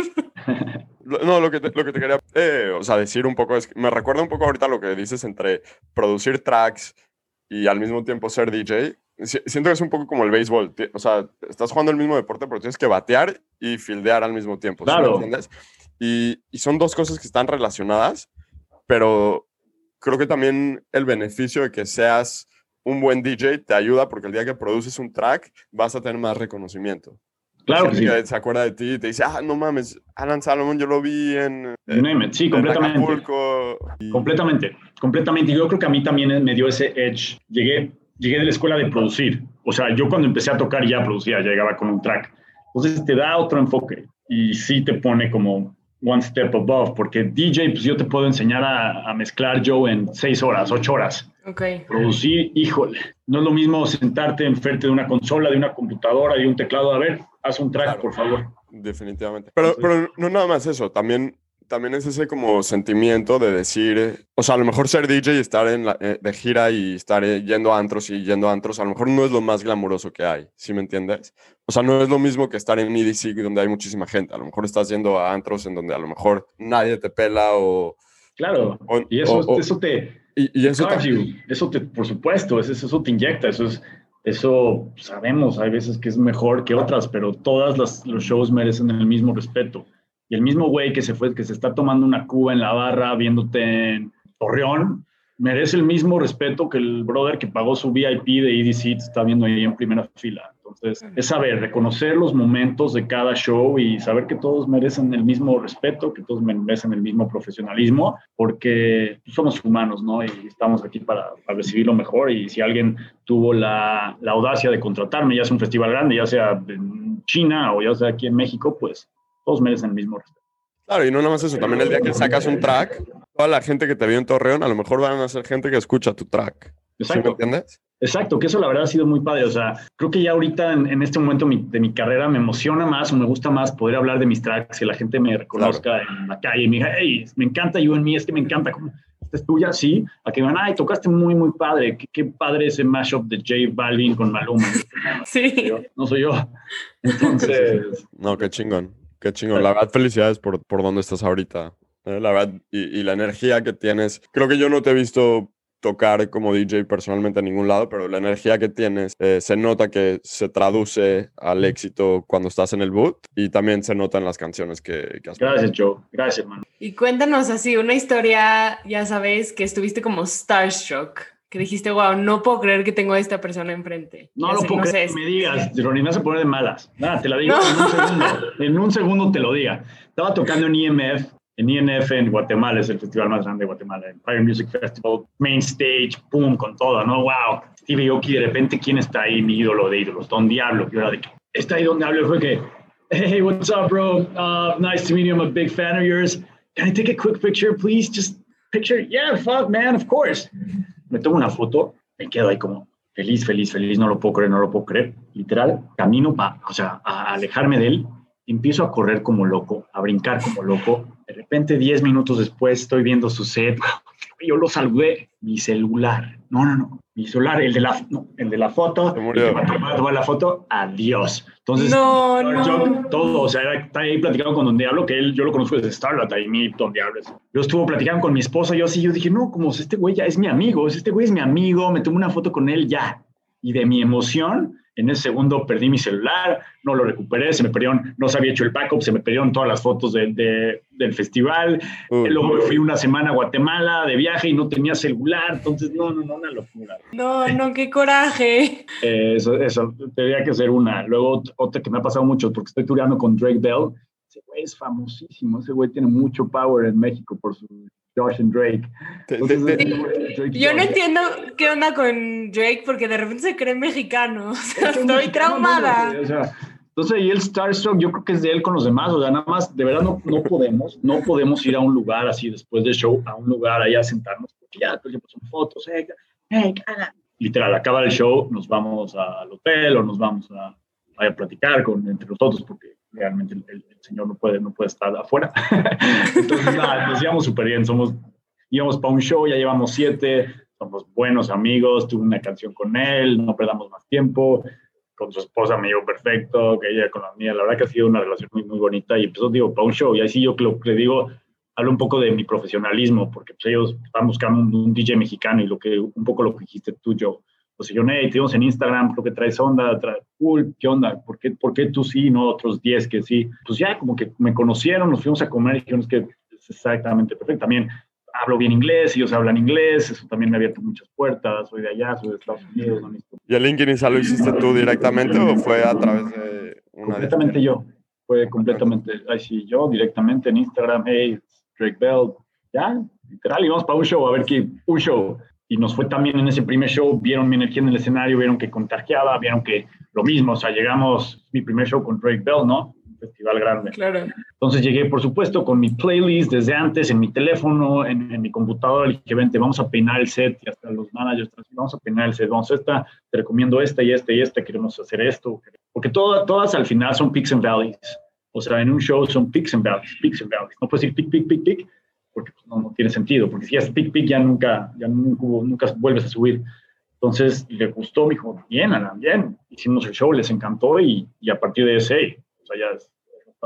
No, lo que te, lo que te quería eh, o sea, decir un poco es que me recuerda un poco ahorita lo que dices entre producir tracks y al mismo tiempo ser DJ. Si- Siento que es un poco como el béisbol. O sea, estás jugando el mismo deporte, pero tienes que batear y fildear al mismo tiempo. ¿sí Claro. entiendes? Y, y son dos cosas que están relacionadas, pero creo que también el beneficio de que seas un buen DJ te ayuda porque el día que produces un track vas a tener más reconocimiento. claro que sí. Se acuerda de ti y te dice, ah, no mames, Alan Salomon, yo lo vi en, eh, You name it. Sí, en completamente. Acapulco. Y- Completamente, completamente. Yo creo que a mí también me dio ese edge. Llegué, llegué de la escuela de producir. O sea, yo cuando empecé a tocar ya producía, llegaba con un track. Entonces te da otro enfoque y sí te pone como one step above, porque DJ, pues yo te puedo enseñar a, a mezclar yo en seis horas, ocho horas. Ok. Producir, híjole, no es lo mismo sentarte enfrente de una consola, de una computadora, de un teclado. A ver, haz un track, Claro. por favor. Definitivamente. Pero, pero no nada más eso, también también es ese como sentimiento de decir, o sea, a lo mejor ser DJ y estar en la, eh, de gira y estar eh, yendo a antros y yendo a antros, a lo mejor no es lo más glamuroso que hay, ¿sí me entiendes? O sea, no es lo mismo que estar en EDC donde hay muchísima gente. A lo mejor estás yendo a antros en donde a lo mejor nadie te pela o... Claro, y eso, eso te... Y, eso, te, eso te, por supuesto, eso, eso te inyecta, eso es... Eso sabemos, hay veces que es mejor que otras, pero todas las, los shows merecen el mismo respeto. Y el mismo güey que se fue, que se está tomando una cuba en la barra viéndote en Torreón, merece el mismo respeto que el brother que pagó su VIP de EDC te está viendo ahí en primera fila. Entonces, es saber, reconocer los momentos de cada show y saber que todos merecen el mismo respeto, que todos merecen el mismo profesionalismo, porque somos humanos, ¿no? Y estamos aquí para, recibir lo mejor. Y si alguien tuvo la, la audacia de contratarme, ya sea un festival grande, ya sea en China o ya sea aquí en México, pues todos merecen el mismo respeto. Claro, y no nada más eso, también el día que sacas un track, toda la gente que te vio en Torreón, a lo mejor van a ser gente que escucha tu track. Exacto. ¿Sí me entiendes? Exacto, que eso la verdad ha sido muy padre. O sea, creo que ya ahorita en, este momento de mi carrera me emociona más o me gusta más poder hablar de mis tracks, y la gente me reconozca en la calle y me diga, hey, me encanta You and Me, es que me encanta. ¿Esta es tuya? Sí. A que me digan, ay, tocaste muy, muy padre. Qué, padre ese mashup de J Balvin con Maluma. [LAUGHS] Sí. No soy yo. Entonces. no, qué chingón. Qué chingón. La verdad, felicidades por, por dónde estás ahorita. ¿eh? La verdad, y, la energía que tienes. Creo que yo no te he visto tocar como DJ personalmente en ningún lado, pero la energía que tienes eh, se nota que se traduce al éxito cuando estás en el boot y también se nota en las canciones que, que has Gracias, Joe. Gracias, man. Y cuéntanos así una historia, ya sabes, que estuviste como starstruck que dijiste, wow, no puedo creer que tengo a esta persona enfrente. No lo puedo creer que me digas, Ronnie, me vas a poner de malas. Nada, te lo digo en un segundo. En un segundo te lo diga. Estaba tocando en IMF, en INF en Guatemala, es el festival más grande de Guatemala, el Fire Music Festival, main stage, pum, con todo, ¿no? Wow. Steve Aoki, de repente, ¿quién está ahí? Mi ídolo de ídolos, Don Diablo. Yo era de, está ahí Don Diablo, fue que, hey, what's up, bro? Uh, nice to meet you, I'm a big fan of yours. Can I take a quick picture, please? Just picture? Yeah, fuck, man, of course me tomo una foto, me quedo ahí como feliz, feliz, feliz, no lo puedo creer, no lo puedo creer. Literal, camino para, o sea, a alejarme de él, empiezo a correr como loco, a brincar como loco. De repente, 10 minutos después, estoy viendo su set, yo lo saludé, mi celular, no, no, no, mi celular, el de la, no, el de la foto, el que a tomar la foto, adiós. Entonces, no, no. todo, o sea, está ahí platicando con Don Diablo, que él, yo lo conozco desde Starlight, ahí mi Don Diablo. Yo estuve platicando con mi esposa, yo así, yo dije, no, como este güey ya es mi amigo, este güey es mi amigo, me tomé una foto con él ya. Y de mi emoción, en ese segundo perdí mi celular, no lo recuperé, se me perdieron, no se había hecho el backup, se me perdieron todas las fotos de, del festival. Luego fui una semana a Guatemala de viaje y no tenía celular, entonces no, no, no, una locura. No, no, qué coraje. eso, eso, tendría que ser una. Luego otra que me ha pasado mucho, porque estoy tureando con Drake Bell. Ese güey es famosísimo, ese güey tiene mucho power en México por su Josh and Drake. yo no entiendo qué onda con Drake porque de repente se cree mexicano. estoy traumada. entonces, y el Starstruck, yo creo que es de él con los demás. O sea, nada más, de verdad, no, no podemos, no podemos ir a un lugar así después del show, a un lugar allá a sentarnos, porque ya, pues, son fotos, eh, Literal, acaba el show, nos vamos al hotel o nos vamos a, a platicar con, entre nosotros, porque realmente el, señor no puede, no puede estar afuera. [LAUGHS] Entonces, nada, nos llevamos súper bien, somos, íbamos para un show, ya llevamos siete, somos buenos amigos, tuve una canción con él, no perdamos más tiempo, con su esposa me llevo perfecto, que ella con la mía, la verdad que ha sido una relación muy, muy bonita y empezó, digo, para un show, y así yo lo que le digo, hablo un poco de mi profesionalismo, porque pues, ellos están buscando un, un, DJ mexicano y lo que, un poco lo que dijiste tú, yo, pues yo, hey, te en Instagram, creo que traes onda, traes, cool, ¿qué onda? ¿Por qué, ¿Por qué tú sí, no otros 10 que sí? Pues ya como que me conocieron, nos fuimos a comer y dijeron es que es exactamente perfecto. También hablo bien inglés, ellos hablan inglés, eso también me ha abierto muchas puertas, soy de allá, soy de Estados Unidos. ¿no? ¿Y el LinkedIn lo hiciste tú directamente o fue a través de una Completamente yo, fue completamente, ahí sí, yo directamente en Instagram, hey, Drake Bell, ya, literal, y vamos para un show, a ver qué, un show y nos fue también en ese primer show, vieron mi energía en el escenario, vieron que contagiaba, vieron que lo mismo, o sea, llegamos, mi primer show con Drake Bell, ¿no? Un festival grande. Claro. Entonces llegué, por supuesto, con mi playlist desde antes, en mi teléfono, en, mi computadora, le dije, vente, vamos a peinar el set, y hasta los managers, vamos a peinar el set, vamos a esta, te recomiendo esta y esta y esta, queremos hacer esto, porque todas, todas al final son peaks and valleys. O sea, en un show son peaks and valleys, peaks and valleys. No puedes decir pic, pic, pic, pic, porque pues, no, no, tiene sentido, porque si es pic, pic, ya nunca, ya nunca, nunca vuelves a subir. Entonces, le gustó, me dijo, bien, Alan, bien. Hicimos el show, les encantó y, y a partir de ese, o sea, ya es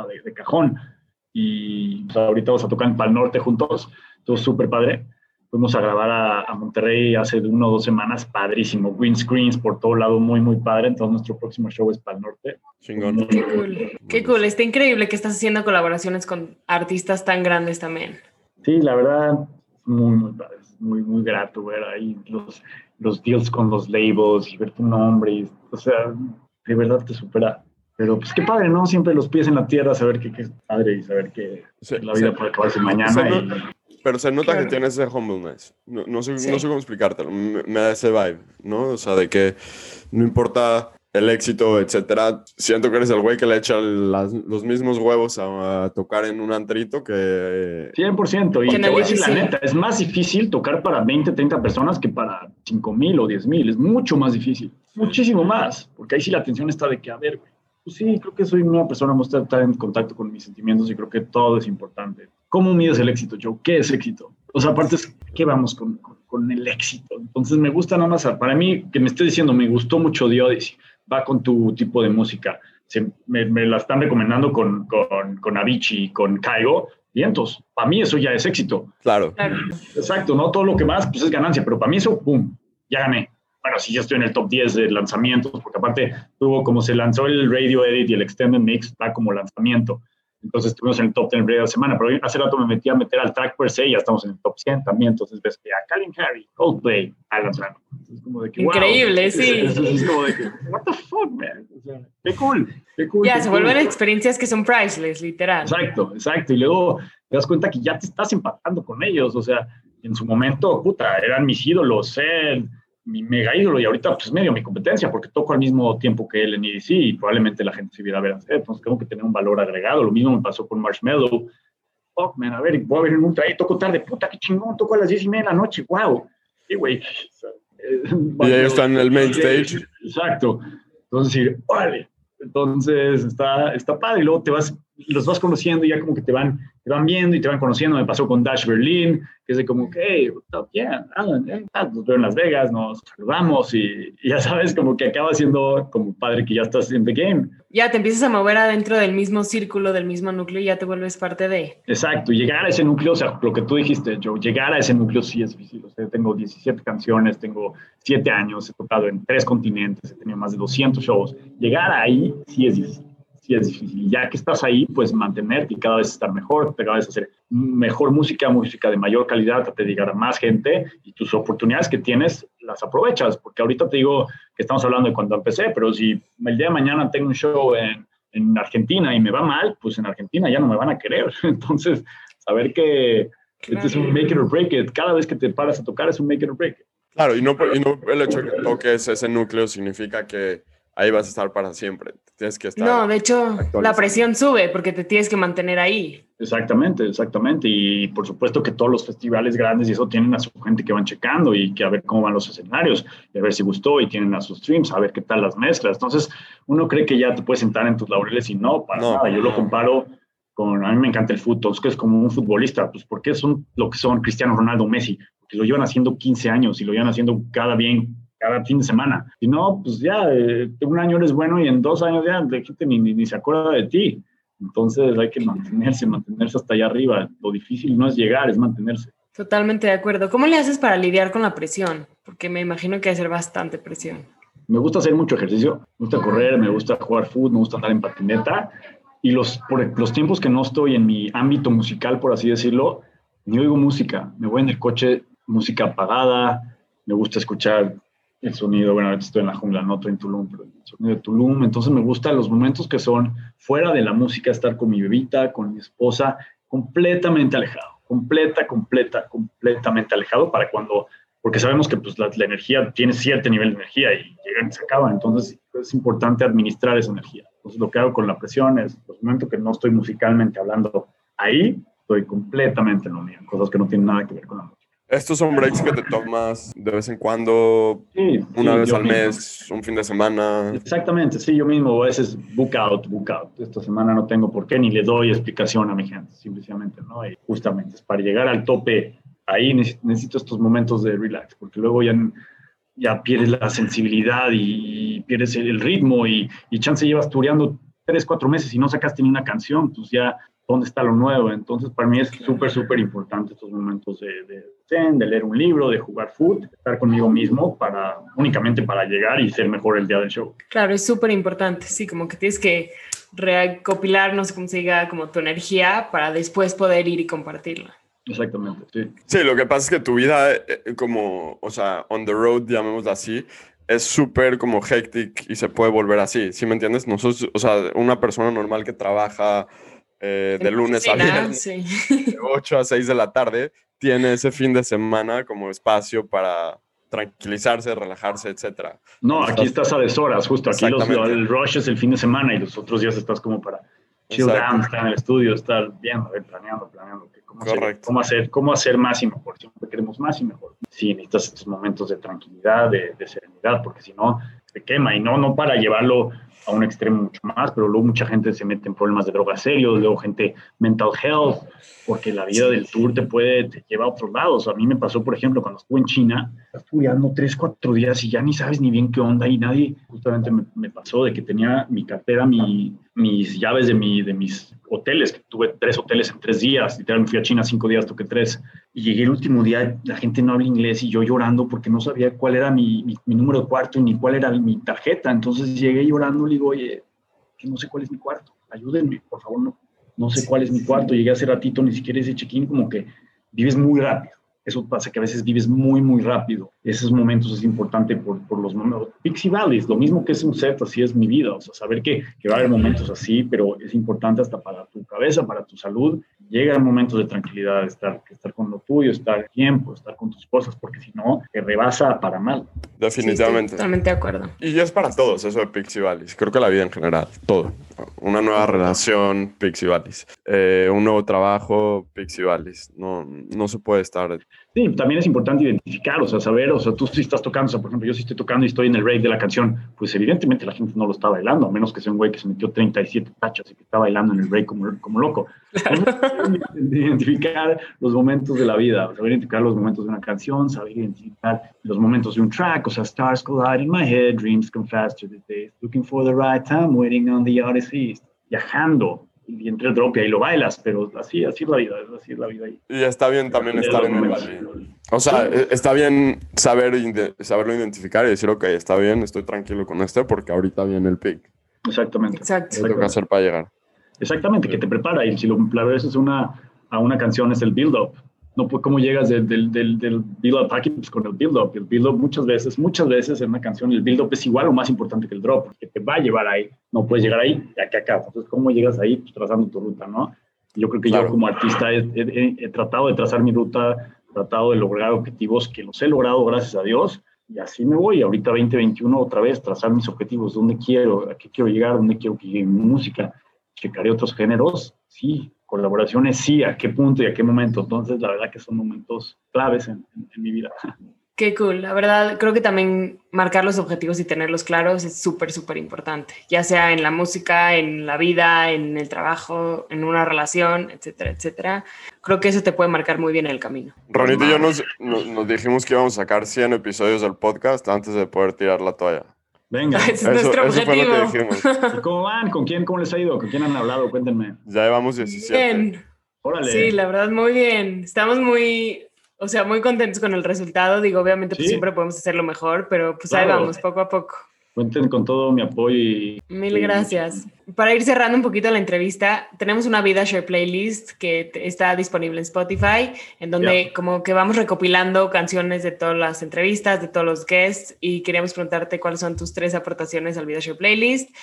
de, de cajón. Y pues, ahorita vamos a tocar en Pal Norte juntos, todo súper padre. Fuimos a grabar a, a, Monterrey hace una o dos semanas, padrísimo. Green screens por todo lado, muy, muy padre. Entonces, nuestro próximo show es Pal Norte. Chingón. Qué cool. Qué cool. Está increíble que estás haciendo colaboraciones con artistas tan grandes también. Sí, la verdad, muy, muy padre. Muy, muy grato ver ahí los, los deals con los labels y ver tu nombre. Y, o sea, de verdad te supera. Pero pues qué padre, ¿no? Siempre los pies en la tierra, saber que, que es padre y saber que la vida puede acabarse mañana. Se y, no, pero se nota claro. que tienes ese humbleness. No, no, sé, sí. no sé cómo explicártelo. Me, me, da ese vibe, ¿no? O sea, de que no importa el éxito, etcétera. Siento que eres el güey que le echa las, los mismos huevos a, a, tocar en un antrito que... 100%. Y te voy a decir la neta, es más difícil tocar para 20, 30 personas que para 5 mil o 10 mil. Es mucho más difícil. Muchísimo más. Porque ahí sí la atención está de que, a ver, güey. Pues sí, creo que soy una persona, gusta estar en contacto con mis sentimientos y creo que todo es importante. ¿Cómo mides el éxito, Joe? ¿Qué es éxito? O sea, aparte es, ¿qué vamos con, con, con, el éxito? Entonces me gusta nada más, para mí, que me esté diciendo, me gustó mucho The Odyssey, va con tu tipo de música. Se, me, me, la están recomendando con, con, con Avicii, con Kaigo, vientos. Para mí eso ya es éxito. Claro. Exacto, ¿no? Todo lo que más, pues es ganancia, pero para mí eso, ¡pum! Ya gané bueno, sí, ya estoy en el top 10 de lanzamientos, porque aparte tuvo como se lanzó el Radio Edit y el Extended Mix, va como lanzamiento. Entonces estuvimos en el top 10 de la semana, pero hace rato me metí a meter al track per se y ya estamos en el top 100 también. Entonces ves que a Calvin Harry, Coldplay, Alan Sano. Es como de que, Increíble, wow. sí. Es, es, es, como de que, what the fuck, man. O sea, qué cool, qué cool. Ya, qué se cool. vuelven experiencias que son priceless, literal. Exacto, exacto. Y luego te das cuenta que ya te estás empatando con ellos. O sea, en su momento, puta, eran mis ídolos, eh, mi mega ídolo y ahorita pues medio mi competencia porque toco al mismo tiempo que él en EDC y probablemente la gente se viera a ver hacer, entonces tengo que tener un valor agregado, lo mismo me pasó con Marshmallow, fuck man, a ver, voy a ver en ultra, ahí toco tarde, puta, qué chingón, toco a las 10 y media de la noche, wow, sí, güey. Y ahí está en el main stage. Exacto, entonces órale, entonces está, está padre. Y luego te vas, los vas conociendo y ya como que te van, te van viendo y te van conociendo. Me pasó con Dash Berlin, que es de como que, hey, what's yeah, Alan, eh, nos veo en Las Vegas, nos saludamos y, y, ya sabes, como que acaba siendo como padre que ya estás en the game. Ya te empiezas a mover adentro del mismo círculo, del mismo núcleo y ya te vuelves parte de. Exacto, llegar a ese núcleo, o sea, lo que tú dijiste, Joe, llegar a ese núcleo sí es difícil. O sea, tengo 17 canciones, tengo 7 años, he tocado en 3 continentes, he tenido más de 200 shows. Llegar ahí sí es difícil sí es difícil. Y ya que estás ahí, pues mantenerte y cada vez estar mejor, cada vez hacer mejor música, música de mayor calidad, te llegar a más gente y tus oportunidades que tienes las aprovechas. Porque ahorita te digo que estamos hablando de cuando empecé, pero si el día de mañana tengo un show en, en Argentina y me va mal, pues en Argentina ya no me van a querer. [LAUGHS] Entonces, saber que claro. este es un make it or break it, cada vez que te paras a tocar es un make it or break it. Claro, y no, y no el hecho de que toques ese núcleo significa que ahí vas a estar para siempre. Tienes que estar. No, de hecho, la presión sube porque te tienes que mantener ahí. Exactamente, exactamente. Y por supuesto que todos los festivales grandes y eso tienen a su gente que van checando y que a ver cómo van los escenarios, y a ver si gustó y tienen a sus streams, a ver qué tal las mezclas. Entonces, uno cree que ya te puedes sentar en tus laureles y no, para no, nada. Yo lo comparo con, a mí me encanta el fútbol, es que es como un futbolista, pues porque son lo que son Cristiano Ronaldo, Messi, que lo llevan haciendo 15 años y lo llevan haciendo cada bien cada fin de semana. Si no, pues ya, eh, un año eres bueno y en dos años ya la gente ni, ni, ni, se acuerda de ti. Entonces hay que mantenerse, mantenerse hasta allá arriba. Lo difícil no es llegar, es mantenerse. Totalmente de acuerdo. ¿Cómo le haces para lidiar con la presión? Porque me imagino que hay que hacer bastante presión. Me gusta hacer mucho ejercicio, me gusta correr, me gusta jugar fútbol, me gusta andar en patineta. Y los, por los tiempos que no estoy en mi ámbito musical, por así decirlo, ni oigo música. Me voy en el coche, música apagada, me gusta escuchar el sonido, bueno, ahorita estoy en la jungla, no estoy en Tulum, pero el sonido de Tulum, entonces me gustan los momentos que son fuera de la música, estar con mi bebita, con mi esposa, completamente alejado, completa, completa, completamente alejado para cuando, porque sabemos que pues, la, la energía tiene cierto nivel de energía y y se acaba, entonces es importante administrar esa energía. Entonces lo que hago con la presión es, los momentos que no estoy musicalmente hablando ahí, estoy completamente en lo mío, cosas que no tienen nada que ver con la música. Estos son breaks que te tomas de vez en cuando, Sí, una sí, vez al mismo. mes, un fin de semana. Exactamente, sí, yo mismo a veces book out, book out. Esta semana no tengo por qué ni le doy explicación a mi gente, simplemente, ¿no? Y justamente es para llegar al tope, ahí neces- necesito estos momentos de relax, porque luego ya, ya pierdes la sensibilidad y, pierdes el, el ritmo y, y chance llevas tureando tres, cuatro meses y no sacaste ni una canción, pues ya, ¿dónde está lo nuevo? Entonces, para mí es súper, súper importante estos momentos de, de zen, de leer un libro, de jugar foot, estar conmigo mismo para, únicamente para llegar y ser mejor el día del show. Claro, es súper importante, sí, como que tienes que recopilar, no sé cómo se diga, como tu energía para después poder ir y compartirla. Exactamente, sí. Sí, lo que pasa es que tu vida, eh, como, o sea, on the road, llamémosla así, es súper como hectic y se puede volver así, ¿sí me entiendes? Nosotros, o sea, una persona normal que trabaja eh, de lunes a viernes, Sí. de 8 a 6 de la tarde, tiene ese fin de semana como espacio para tranquilizarse, relajarse, etcétera. No, aquí estás a deshoras, justo aquí los, el rush es el fin de semana y los otros días estás como para chill Exacto. down, estar en el estudio, estar viendo, planeando, planeando cómo, hacer, cómo, hacer, cómo hacer más y mejor. Siempre queremos más y mejor. Sí, necesitas estos momentos de tranquilidad, de, de serenidad, porque si no, te quema y no, no para llevarlo a un extremo mucho más, pero luego mucha gente se mete en problemas de drogas serios, luego gente mental health, porque la vida del tour te puede, te lleva a otros lados. A mí me pasó, por ejemplo, cuando estuve en China, estudiando tres, cuatro días y ya ni sabes ni bien qué onda y nadie, justamente me, me pasó de que tenía mi cartera, mi, mis llaves de, mi, de mis hoteles, que tuve tres hoteles en tres días, literal me fui a China cinco días, toqué tres, y llegué el último día, la gente no habla inglés y yo llorando porque no sabía cuál era mi, mi, mi número de cuarto ni cuál era mi tarjeta, entonces llegué llorando y le digo, oye, que no sé cuál es mi cuarto, ayúdenme, por favor, no, no sé cuál es mi cuarto, llegué hace ratito, ni siquiera ese check-in, como que vives muy rápido. Eso pasa que a veces vives muy, muy rápido. Esos momentos es importante por, por los momentos. Y valleys, lo mismo que es un set, así es mi vida. O sea, saber que, que va a haber momentos así, pero es importante hasta para tu cabeza, para tu salud. Llegan momentos de tranquilidad, estar, estar con lo tuyo, estar tiempo, estar con tus cosas, porque si no, te rebasa para mal. Definitivamente. Sí, totalmente de acuerdo. Y es para todos eso de Pixie Valleys. Creo que la vida en general, todo. Una nueva relación, Pixie Valleys. Eh, un nuevo trabajo, Pixie Valleys. No, no se puede estar. Sí, también es importante identificar, o sea, saber, o sea, tú sí estás tocando, o sea, por ejemplo, yo sí estoy tocando y estoy en el rave de la canción, pues evidentemente la gente no lo está bailando, a menos que sea un güey que se metió 37 tachas y que está bailando en el rave como, como loco. [LAUGHS] identificar los momentos de la vida, saber identificar los momentos de una canción, saber identificar los momentos de un track, o sea, stars collide in my head, dreams come faster these days, looking for the right time, waiting on the east, viajando, y entre el drop y ahí lo bailas, pero así, así es la vida, así es la vida ahí. Y está bien también estar en el valle. O sea, eh, está bien saber saberlo identificar y decir, ok, está bien, estoy tranquilo con este porque ahorita viene el pick. Exactamente. Exacto. ¿Qué tengo que hacer para llegar? Exactamente, que te prepara. Y si lo la veces una, a una canción es el build-up. No, pues, ¿Cómo llegas del, del, del, del build-up aquí? Pues con el build-up. El build-up muchas veces, muchas veces en una canción el build-up es igual o más importante que el drop, porque te va a llevar ahí. No puedes llegar ahí de aquí a acá. Entonces, ¿cómo llegas ahí? Pues trazando tu ruta, ¿no? Yo creo que Claro. yo como artista he, he- he tratado de trazar mi ruta, he tratado de lograr objetivos que los he logrado gracias a Dios. Y así me voy. Ahorita 2021 otra vez, trazar mis objetivos, dónde quiero, a qué quiero llegar, dónde quiero que llegue mi música. Checaré otros géneros, sí. Colaboraciones, sí. ¿A qué punto y a qué momento? Entonces, la verdad que son momentos claves en, en- en mi vida. [LAUGHS] Qué cool. La verdad, creo que también marcar los objetivos y tenerlos claros es súper, súper importante. Ya sea en la música, en la vida, en el trabajo, en una relación, etcétera, etcétera. Creo que eso te puede marcar muy bien el camino. Ronito y yo nos, nos, nos dijimos que íbamos a sacar 100 episodios del podcast antes de poder tirar la toalla. Venga. [LAUGHS] Ese es nuestro eso fue lo que objetivo. dijimos. [LAUGHS] ¿Y ¿Cómo van? ¿Con quién? ¿Cómo les ha ido? ¿Con quién han hablado? Cuéntenme. Ya llevamos 17. Bien. Órale. Sí, la verdad, muy bien. Estamos muy, o sea, muy contentos con el resultado. Digo, obviamente, pues Sí. siempre podemos hacerlo mejor, pero pues ahí vamos, poco a poco. Cuenten con todo mi apoyo y Mil gracias. Para ir cerrando un poquito la entrevista, tenemos una Vida Share playlist que está disponible en Spotify, en donde Ya. como que vamos recopilando canciones de todas las entrevistas, de todos los guests, y queríamos preguntarte cuáles son tus tres aportaciones al Vida Share playlist.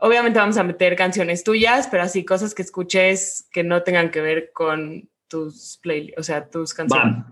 Obviamente vamos a meter canciones tuyas, pero así cosas que escuches que no tengan que ver con tus playlists, o sea, tus canciones.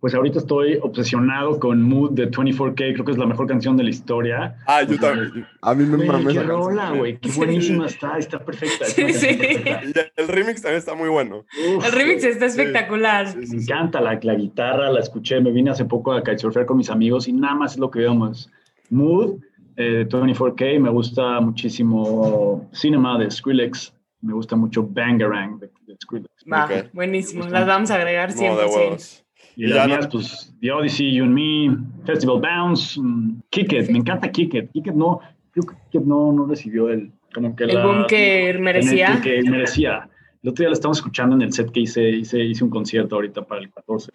Pues ahorita estoy obsesionado con Mood de 24K, creo que es la mejor canción de la historia. Ah, yo también. A mí me Güey, mames. qué rola, güey, qué buenísima está, está perfecta. Sí, sí. perfecta. Y el remix también está muy bueno. Uf, El remix está espectacular. Sí, sí, Me encanta la, la guitarra, la escuché, me vine hace poco a kitesurfear con mis amigos y nada más es lo que veamos. Mood, eh, 24K, me gusta muchísimo Cinema de Skrillex, me gusta mucho Bangarang de, de Skrillex. Va, buenísimo. Las vamos a agregar No, de 100%. huevos. Y Y las mías, pues, The Odyssey, You and Me, Festival Bounce, mm, Kick It, me encanta Kick It. Kick It no, creo que Kick It no, no recibió el, como que El la- boom que merecía. el que merecía. El otro día la estamos escuchando en el set que hice, hice, hice un concierto ahorita para el 14.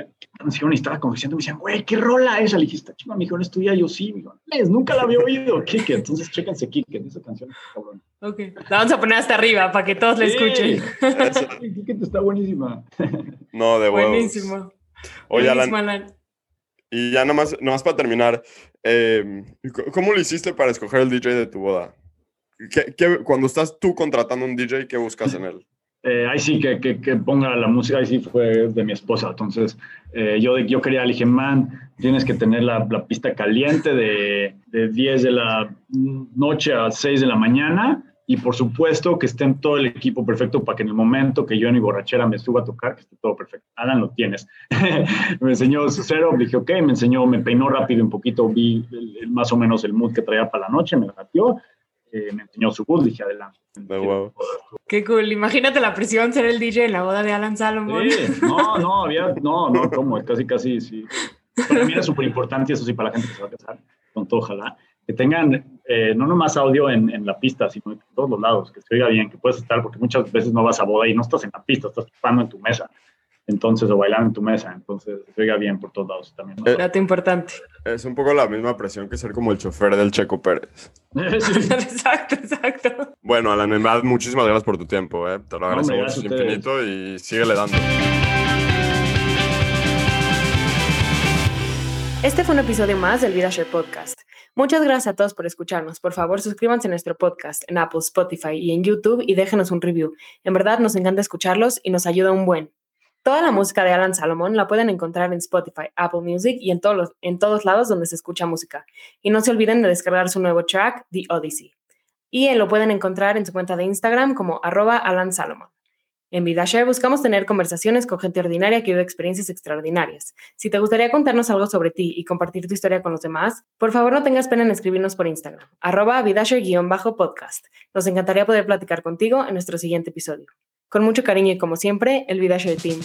Me hicieron y estaba conversando, me decían, güey, ¿qué rola es esa? Le dije, está chingada, mi hijo, ¿no es tuya? Yo sí, "Es, nunca la había oído, Kick It. Entonces, chéquense Kick It, esa canción está cabrón. Ok. La vamos a poner hasta arriba para que todos la escuchen. Eso. [LAUGHS] Sí, Kick It está buenísima. No, de huevos. Buenísimo. Oye, Alan, y ya nada más, nada más para terminar, eh, ¿cómo lo hiciste para escoger el DJ de tu boda? ¿Qué, qué- cuando estás tú contratando un DJ, ¿qué buscas en él? [LAUGHS] Eh, ahí sí que, que, que ponga la música, ahí sí fue de mi esposa. Entonces, eh, yo, yo quería, le dije, man, tienes que tener la, la pista caliente de, de 10 de la noche a 6 de la mañana. Y por supuesto que estén todo el equipo perfecto para que en el momento que yo en mi borrachera me suba a tocar, que esté todo perfecto. Alan, lo tienes. [LAUGHS] me enseñó su cero, dije, ok, me enseñó, me peinó rápido un poquito, vi el- el- más o menos el mood que traía para la noche, me batió, eh, me enseñó su voz, dije, adelante. De huevo. Qué cool. Imagínate la presión ser el DJ en la boda de Alan Salomon. Sí, no, no, había, no, no, como, casi, casi, sí. Para mí era súper importante, eso sí, para la gente que se va a casar, con todo, ojalá, que tengan eh, no nomás audio en, en la pista, sino en todos los lados, que se oiga bien, que puedes estar, porque muchas veces no vas a boda y no estás en la pista, estás tocando en tu mesa, entonces, o bailando en tu mesa, entonces se oiga bien por todos lados también. ¿no? Eh, Dato importante. Es un poco la misma presión que ser como el chofer del Checo Pérez. [LAUGHS] [LAUGHS] Exacto, exacto. Bueno, Alan, en verdad, muchísimas gracias por tu tiempo, ¿eh? Te lo agradecemos infinito y síguele dando. Este fue un episodio más del VidaShare Podcast. Muchas gracias a todos por escucharnos. Por favor, suscríbanse a nuestro podcast en Apple, Spotify y en YouTube y déjenos un review. En verdad, nos encanta escucharlos y nos ayuda un buen. Toda la música de Alan Salomón la pueden encontrar en Spotify, Apple Music y en todos, los- en todos lados donde se escucha música. Y no se olviden de descargar su nuevo track, The Odyssey. Y lo pueden encontrar en su cuenta de Instagram como arroba Alan Salomon. En VidaShare buscamos tener conversaciones con gente ordinaria que vive experiencias extraordinarias. Si te gustaría contarnos algo sobre ti y compartir tu historia con los demás, por favor no tengas pena en escribirnos por Instagram, arroba vidashare-podcast. Nos encantaría poder platicar contigo en nuestro siguiente episodio. Con mucho cariño y como siempre, el VidaShare Team.